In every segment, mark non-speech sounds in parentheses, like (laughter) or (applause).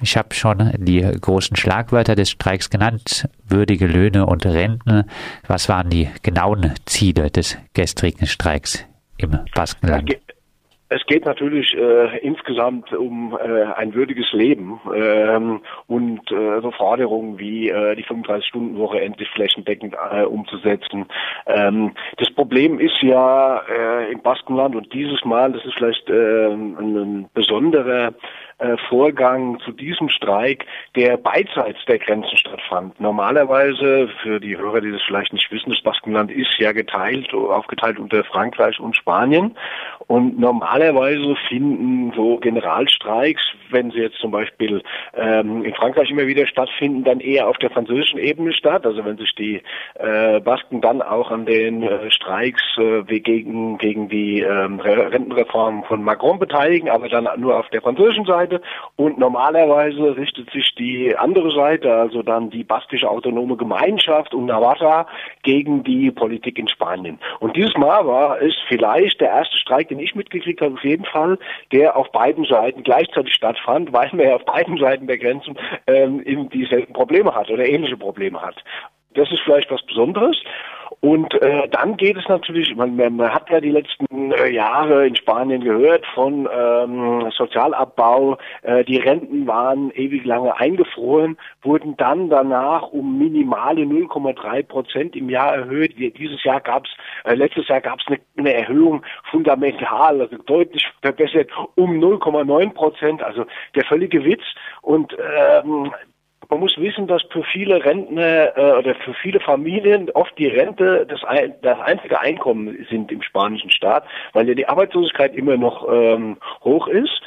ich habe schon die großen Schlagwörter des Streiks genannt, würdige Löhne und Renten. Was waren die genauen Ziele des gestrigen Streiks im Baskenland? Es geht natürlich äh, insgesamt um äh, ein würdiges Leben ähm, und äh, so Forderungen wie äh, die 35-Stunden-Woche endlich flächendeckend äh, umzusetzen. Ähm, das Problem ist ja äh, im Baskenland und dieses Mal, das ist vielleicht äh, ein besonderer äh, Vorgang zu diesem Streik, der beidseits der Grenzen stattfand. Normalerweise, für die Hörer, die das vielleicht nicht wissen, das Baskenland ist ja geteilt, aufgeteilt unter Frankreich und Spanien. Und normalerweise finden so Generalstreiks, wenn sie jetzt zum Beispiel ähm, in Frankreich immer wieder stattfinden, dann eher auf der französischen Ebene statt. Also wenn sich die äh, Basken dann auch an den äh, Streiks äh, gegen, gegen die äh, Rentenreform von Macron beteiligen, aber dann nur auf der französischen Seite Seite und normalerweise richtet sich die andere Seite, also dann die baskische autonome Gemeinschaft und Navarra gegen die Politik in Spanien. Und dieses Mal war es vielleicht der erste Streik, den ich mitgekriegt habe, auf jeden Fall, der auf beiden Seiten gleichzeitig stattfand, weil man ja auf beiden Seiten der Grenzen ähm, eben dieselben Probleme hat oder ähnliche Probleme hat. Das ist vielleicht was Besonderes. Und äh, dann geht es natürlich, man, man hat ja die letzten äh, Jahre in Spanien gehört von ähm, Sozialabbau, äh, die Renten waren ewig lange eingefroren, wurden dann danach um minimale 0,3 Prozent im Jahr erhöht. Dieses Jahr gab es, äh, letztes Jahr gab es eine, eine Erhöhung fundamental, also deutlich verbessert um 0,9 Prozent, also der völlige Witz. Und ähm, man muss wissen, dass für viele Rentner äh, oder für viele Familien oft die Rente das, ein, das einzige Einkommen sind im spanischen Staat, weil ja die Arbeitslosigkeit immer noch ähm, hoch ist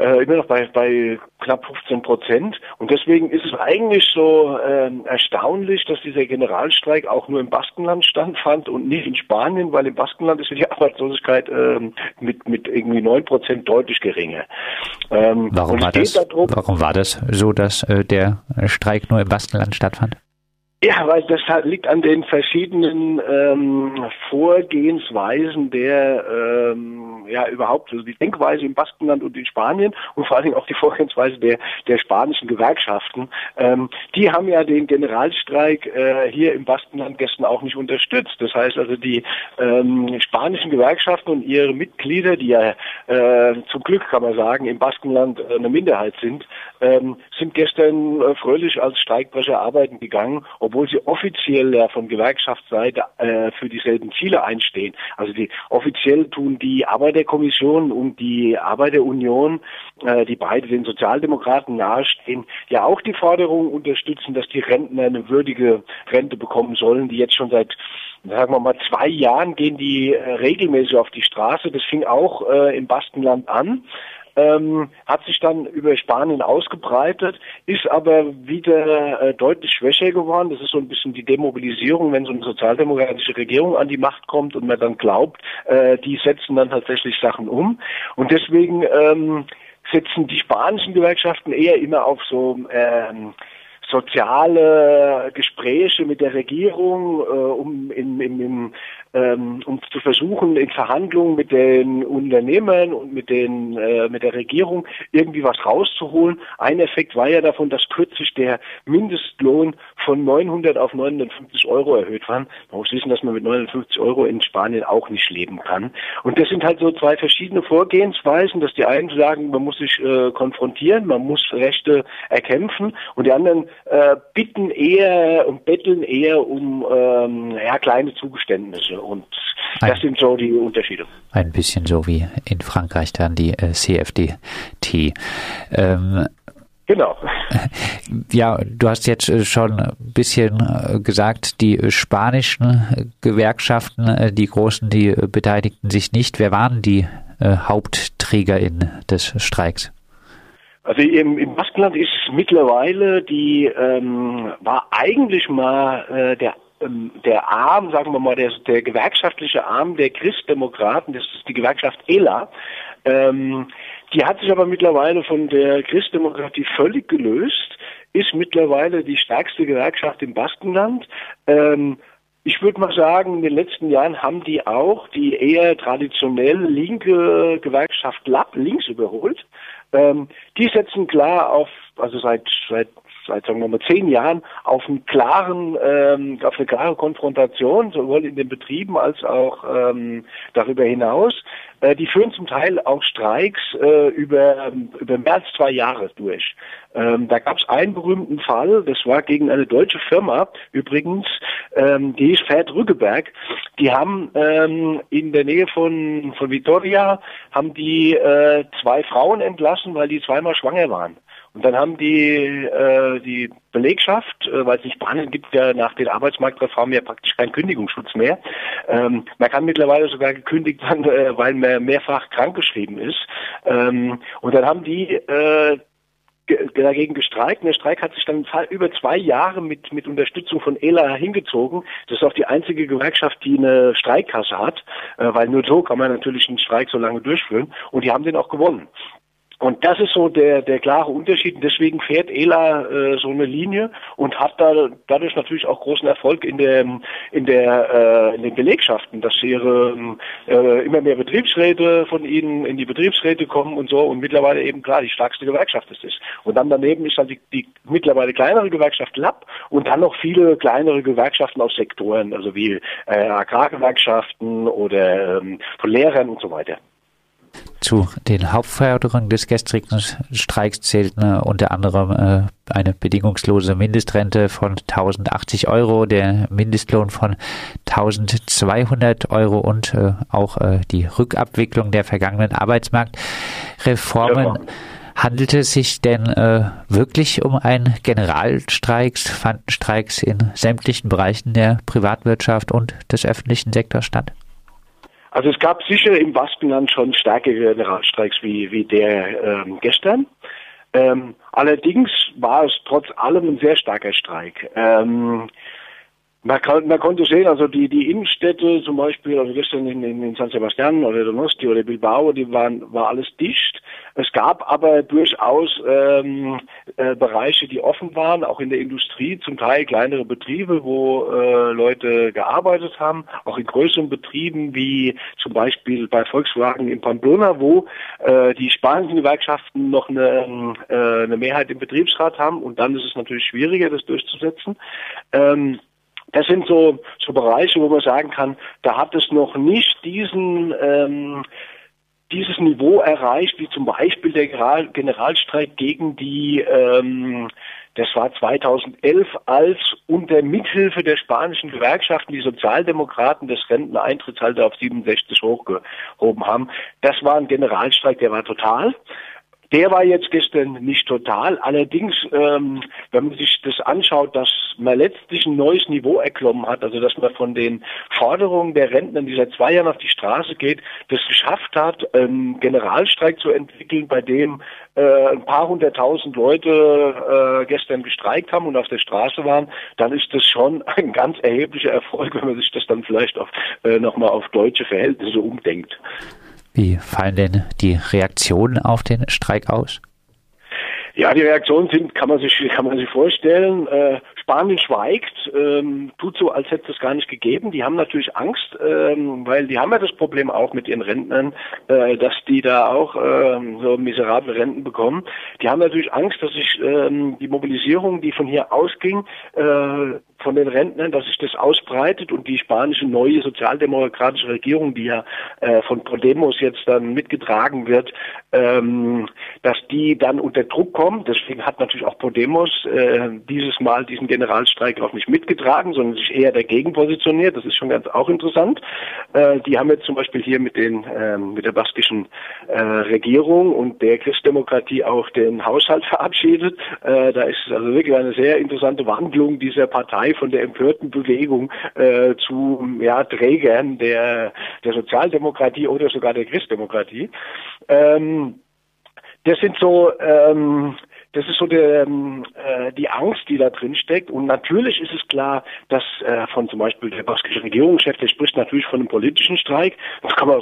äh, immer noch bei, bei knapp 15 Prozent. Und deswegen ist es eigentlich so äh, erstaunlich, dass dieser Generalstreik auch nur im Baskenland stattfand und nicht in Spanien, weil im Baskenland ist die Arbeitslosigkeit äh, mit, mit irgendwie 9 Prozent deutlich geringer. Ähm, warum, war das, warum war das so, dass äh, der Streik nur im Baskenland stattfand? Ja, weil das liegt an den verschiedenen ähm, Vorgehensweisen der ähm, ja überhaupt also die Denkweise im Baskenland und in Spanien und vor allen Dingen auch die Vorgehensweise der der spanischen Gewerkschaften. Ähm, die haben ja den Generalstreik äh, hier im Baskenland gestern auch nicht unterstützt. Das heißt also die ähm, spanischen Gewerkschaften und ihre Mitglieder, die ja äh, zum Glück kann man sagen im Baskenland äh, eine Minderheit sind, ähm, sind gestern äh, fröhlich als Streikbrecher arbeiten gegangen obwohl sie offiziell ja von Gewerkschaftsseite äh, für dieselben Ziele einstehen. Also die offiziell tun die Arbeiterkommission und die Arbeiterunion, äh, die beide den Sozialdemokraten nahestehen, ja auch die Forderung unterstützen, dass die Rentner eine würdige Rente bekommen sollen, die jetzt schon seit sagen wir mal, zwei Jahren gehen die äh, regelmäßig auf die Straße. Das fing auch äh, im Baskenland an ähm, hat sich dann über Spanien ausgebreitet, ist aber wieder äh, deutlich schwächer geworden. Das ist so ein bisschen die Demobilisierung, wenn so eine sozialdemokratische Regierung an die Macht kommt und man dann glaubt, äh, die setzen dann tatsächlich Sachen um. Und deswegen ähm, setzen die spanischen Gewerkschaften eher immer auf so ähm, soziale Gespräche mit der Regierung, äh, um in, in, in ähm, um zu versuchen, in Verhandlungen mit den Unternehmern und mit den äh, mit der Regierung irgendwie was rauszuholen. Ein Effekt war ja davon, dass kürzlich der Mindestlohn von 900 auf 950 Euro erhöht war. Man muss wissen, dass man mit 950 Euro in Spanien auch nicht leben kann. Und das sind halt so zwei verschiedene Vorgehensweisen, dass die einen sagen, man muss sich äh, konfrontieren, man muss Rechte erkämpfen und die anderen äh, bitten eher und betteln eher um ähm, ja, kleine Zugeständnisse. Und ein, das sind so die Unterschiede. Ein bisschen so wie in Frankreich dann die äh, CFDT. Ähm, Genau. (laughs) Ja, du hast jetzt äh, schon ein bisschen äh, gesagt, die spanischen Gewerkschaften, die großen, die beteiligten sich nicht. Wer waren die HauptträgerInnen des Streiks? Also im, im Baskenland ist mittlerweile die, ähm, war eigentlich mal äh, der der Arm, sagen wir mal, der, der gewerkschaftliche Arm der Christdemokraten, das ist die Gewerkschaft ELA, ähm, die hat sich aber mittlerweile von der Christdemokratie völlig gelöst, ist mittlerweile die stärkste Gewerkschaft im Baskenland. Ähm, ich würde mal sagen, in den letzten Jahren haben die auch die eher traditionell linke Gewerkschaft LAB links überholt. Ähm, die setzen klar auf, also seit seit seit sagen wir mal zehn Jahren auf einen klaren, ähm, auf eine klare Konfrontation, sowohl in den Betrieben als auch ähm, darüber hinaus. Äh, die führen zum Teil auch Streiks äh, über, über mehr als zwei Jahre durch. Ähm, da gab es einen berühmten Fall, das war gegen eine deutsche Firma übrigens, ähm, die hieß Fährt Rüggeberg. Die haben ähm, in der Nähe von, von Vitoria haben die äh, zwei Frauen entlassen, weil die zweimal schwanger waren. Und dann haben die äh, die Belegschaft, äh, weil es in Spanien gibt ja nach den Arbeitsmarktreformen ja praktisch keinen Kündigungsschutz mehr. Ähm, man kann mittlerweile sogar gekündigt werden, äh, weil man mehrfach krankgeschrieben ist. Ähm, und dann haben die äh, dagegen gestreikt. Und der Streik hat sich dann über zwei Jahre mit, mit Unterstützung von ELA hingezogen. Das ist auch die einzige Gewerkschaft, die eine Streikkasse hat, äh, weil nur so kann man natürlich einen Streik so lange durchführen. Und die haben den auch gewonnen. Und das ist so der, der klare Unterschied. Und deswegen fährt ELA äh, so eine Linie und hat da dadurch natürlich auch großen Erfolg in der in der äh, in den Belegschaften, dass ihre äh, immer mehr Betriebsräte von ihnen in die Betriebsräte kommen und so und mittlerweile eben klar die stärkste Gewerkschaft ist es. Und dann daneben ist dann die, die mittlerweile kleinere Gewerkschaft LAB und dann noch viele kleinere Gewerkschaften aus Sektoren, also wie äh, Agrargewerkschaften oder ähm, von Lehrern und so weiter. Zu den Hauptforderungen des gestrigen Streiks zählten äh, unter anderem äh, eine bedingungslose Mindestrente von 1080 Euro, der Mindestlohn von 1200 Euro und äh, auch äh, die Rückabwicklung der vergangenen Arbeitsmarktreformen. Ja. Handelte es sich denn äh, wirklich um einen Generalstreik? Fanden Streiks in sämtlichen Bereichen der Privatwirtschaft und des öffentlichen Sektors statt? Also es gab sicher im Baskenland schon stärkere Generalstreiks wie, wie der ähm, gestern. Ähm, allerdings war es trotz allem ein sehr starker Streik. Ähm, man, kann, man konnte sehen, also die, die Innenstädte zum Beispiel, also gestern in, in, in San Sebastian oder Donosti oder Bilbao, die waren, war alles dicht. Es gab aber durchaus ähm, äh, Bereiche, die offen waren, auch in der Industrie, zum Teil kleinere Betriebe, wo äh, Leute gearbeitet haben, auch in größeren Betrieben wie zum Beispiel bei Volkswagen in Pamplona, wo äh, die spanischen Gewerkschaften noch eine, äh, eine Mehrheit im Betriebsrat haben und dann ist es natürlich schwieriger, das durchzusetzen. Ähm, das sind so, so Bereiche, wo man sagen kann, da hat es noch nicht diesen ähm, dieses Niveau erreicht, wie zum Beispiel der Generalstreik gegen die, ähm, das war 2011, als unter Mithilfe der spanischen Gewerkschaften die Sozialdemokraten das Renteneintrittsalter auf 67 hochgehoben haben. Das war ein Generalstreik, der war total. Der war jetzt gestern nicht total. Allerdings, ähm, wenn man sich das anschaut, dass man letztlich ein neues Niveau erklommen hat, also dass man von den Forderungen der Rentner, die seit zwei Jahren auf die Straße geht, das geschafft hat, einen Generalstreik zu entwickeln, bei dem äh, ein paar hunderttausend Leute äh, gestern gestreikt haben und auf der Straße waren, dann ist das schon (laughs) ein ganz erheblicher Erfolg, wenn man sich das dann vielleicht äh, nochmal auf deutsche Verhältnisse umdenkt. Wie fallen denn die Reaktionen auf den Streik aus? Ja, die Reaktionen sind, kann man sich, kann man sich vorstellen. Äh, Spanien schweigt, ähm, tut so, als hätte es gar nicht gegeben. Die haben natürlich Angst, ähm, weil die haben ja das Problem auch mit ihren Rentnern, äh, dass die da auch ähm, so miserable Renten bekommen. Die haben natürlich Angst, dass sich ähm, die Mobilisierung, die von hier ausging, äh, von den Rentnern, dass sich das ausbreitet und die spanische neue sozialdemokratische Regierung, die ja äh, von Podemos jetzt dann mitgetragen wird, ähm, dass die dann unter Druck kommt. Deswegen hat natürlich auch Podemos äh, dieses Mal diesen Generalstreik auch nicht mitgetragen, sondern sich eher dagegen positioniert. Das ist schon ganz auch interessant. Äh, die haben jetzt zum Beispiel hier mit den ähm, mit der baskischen äh, Regierung und der Christdemokratie auch den Haushalt (laughs) verabschiedet. Äh, da ist also wirklich eine sehr interessante Wandlung dieser Partei von der empörten Bewegung äh, zu ja, Trägern der, der Sozialdemokratie oder sogar der Christdemokratie. Ähm, das sind so ähm, das ist so der, ähm, äh, die Angst, die da drin steckt. Und natürlich ist es klar, dass äh, von zum Beispiel der baskische Regierungschef, der spricht natürlich von einem politischen Streik. Das kann man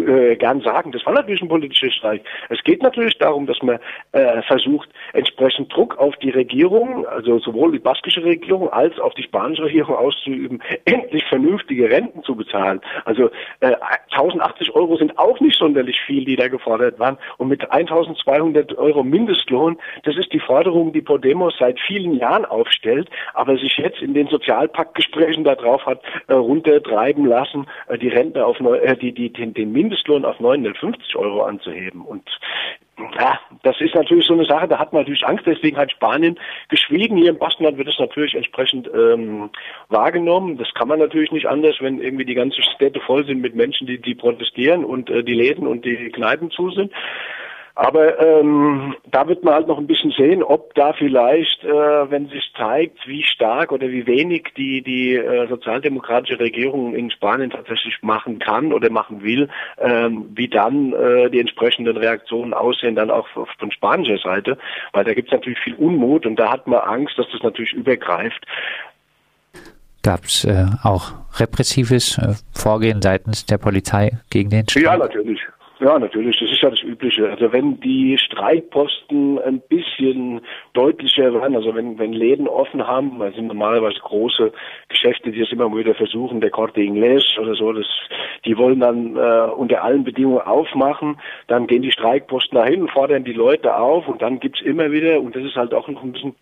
äh, gern sagen. Das war natürlich ein politischer Streik. Es geht natürlich darum, dass man äh, versucht, entsprechend Druck auf die Regierung, also sowohl die baskische Regierung als auch die spanische Regierung auszuüben, (laughs) endlich vernünftige Renten zu bezahlen. Also äh, 1080 Euro sind auch nicht sonderlich viel, die da gefordert waren. Und mit 1200 Euro Mindestlohn das ist die Forderung, die Podemos seit vielen Jahren aufstellt, aber sich jetzt in den Sozialpaktgesprächen darauf hat äh, runtertreiben lassen, äh, die Rente auf äh, die, die, den, den Mindestlohn auf 950 Euro anzuheben. Und ja, das ist natürlich so eine Sache, da hat man natürlich Angst, deswegen hat Spanien geschwiegen. Hier im Baskenland wird es natürlich entsprechend ähm, wahrgenommen. Das kann man natürlich nicht anders, wenn irgendwie die ganzen Städte voll sind mit Menschen, die, die protestieren und äh, die Läden und die Kneipen zu sind. Aber ähm, da wird man halt noch ein bisschen sehen, ob da vielleicht, äh, wenn sich zeigt, wie stark oder wie wenig die die äh, sozialdemokratische Regierung in Spanien tatsächlich machen kann oder machen will, ähm, wie dann äh, die entsprechenden Reaktionen aussehen, dann auch von spanischer Seite, weil da gibt es natürlich viel Unmut und da hat man Angst, dass das natürlich übergreift. Gab es äh, auch repressives äh, Vorgehen seitens der Polizei gegen den Streik? Ja, natürlich. Ja, natürlich, das ist ja das Übliche. Also wenn die Streikposten ein bisschen deutlicher werden, also wenn, wenn Läden offen haben, sind normalerweise große Geschäfte, die das immer wieder versuchen, der Corte Inglés oder so, das, die wollen dann äh, unter allen Bedingungen aufmachen, dann gehen die Streikposten dahin, fordern die Leute auf und dann gibt's immer wieder, und das ist halt auch noch ein bisschen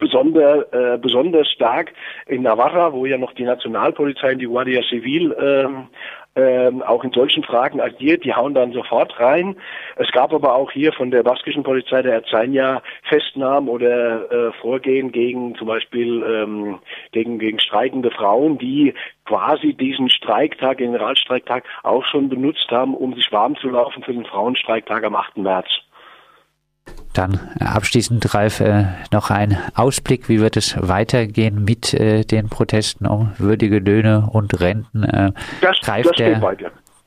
besonder, äh, besonders stark in Navarra, wo ja noch die Nationalpolizei und die Guardia Civil ähm, ähm, auch in solchen Fragen agiert, die hauen dann sofort rein. Es gab aber auch hier von der baskischen Polizei der Erzeinja Festnahmen oder äh, Vorgehen gegen zum Beispiel ähm, gegen, gegen streikende Frauen, die quasi diesen Streiktag, Generalstreiktag, auch schon benutzt haben, um sich warm zu laufen für den Frauenstreiktag am 8. März. Dann abschließend, Ralf, äh, noch ein Ausblick. Wie wird es weitergehen mit äh, den Protesten um würdige Löhne und Renten? Äh, das, greift das der.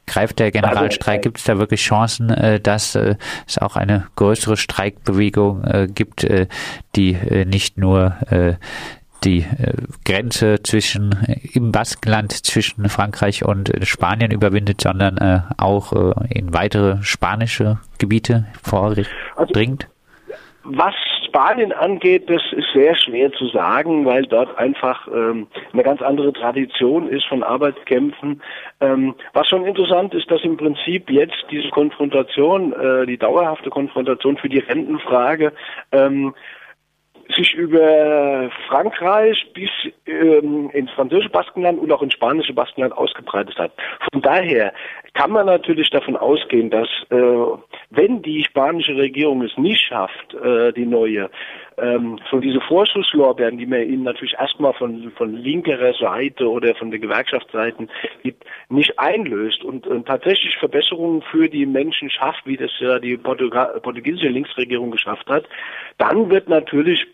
Greift der Generalstreik? Gibt es da wirklich Chancen, dass es auch eine größere Streikbewegung gibt, die nicht nur die Grenze zwischen im Baskenland zwischen Frankreich und Spanien überwindet, sondern auch in weitere spanische Gebiete vordringt? Also, was Spanien angeht, das ist sehr schwer zu sagen, weil dort einfach ähm, eine ganz andere Tradition ist von Arbeitskämpfen. Ähm, was schon interessant ist, dass im Prinzip jetzt diese Konfrontation, äh, die dauerhafte Konfrontation für die Rentenfrage, ähm, sich über Frankreich bis ähm, ins französische Baskenland und auch ins spanische Baskenland ausgebreitet hat. Von daher kann man natürlich davon ausgehen, dass äh, wenn die spanische Regierung es nicht schafft, äh, die neue, ähm, so diese Vorschusslorbeeren, die man ihnen natürlich erstmal von, von linkerer Seite oder von den Gewerkschaftsseiten gibt, nicht einlöst und, und tatsächlich Verbesserungen für die Menschen schafft, wie das ja die Portugal portugiesische Linksregierung geschafft hat, dann wird natürlich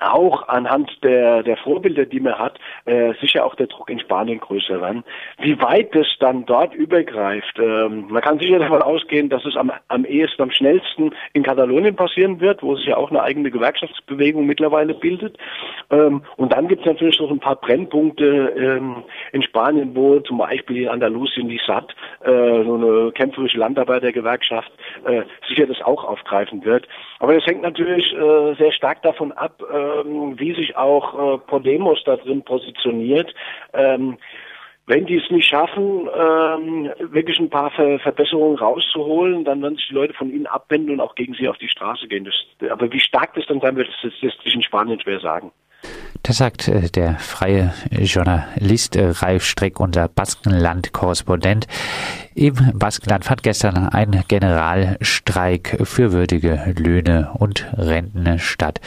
auch anhand der, der Vorbilder, die man hat, äh, sicher auch der Druck in Spanien größer werden. Wie weit das dann dort übergreift, ähm, man kann sicher davon ausgehen, dass es am, am ehesten, am schnellsten in Katalonien passieren wird, wo sich ja auch eine eigene Gewerkschaftsbewegung mittlerweile bildet. Ähm, und dann gibt es natürlich noch ein paar Brennpunkte ähm, in Spanien, wo zum Beispiel in Andalusien die SAT, äh, so eine kämpferische Landarbeitergewerkschaft, äh, sicher das auch aufgreifen wird. Aber das hängt natürlich äh, sehr stark davon ab, äh, ähm, wie sich auch äh, Podemos da drin positioniert. Ähm, wenn die es nicht schaffen, ähm, wirklich ein paar Ver Verbesserungen rauszuholen, dann werden sich die Leute von ihnen abwenden und auch gegen sie auf die Straße gehen. Das, aber wie stark das dann sein wird, das, lässt sich in Spanien schwer sagen. Das sagt äh, der freie Journalist äh, Ralf Streck, unser Baskenland-Korrespondent. Im Baskenland fand gestern ein Generalstreik für würdige Löhne und Renten statt.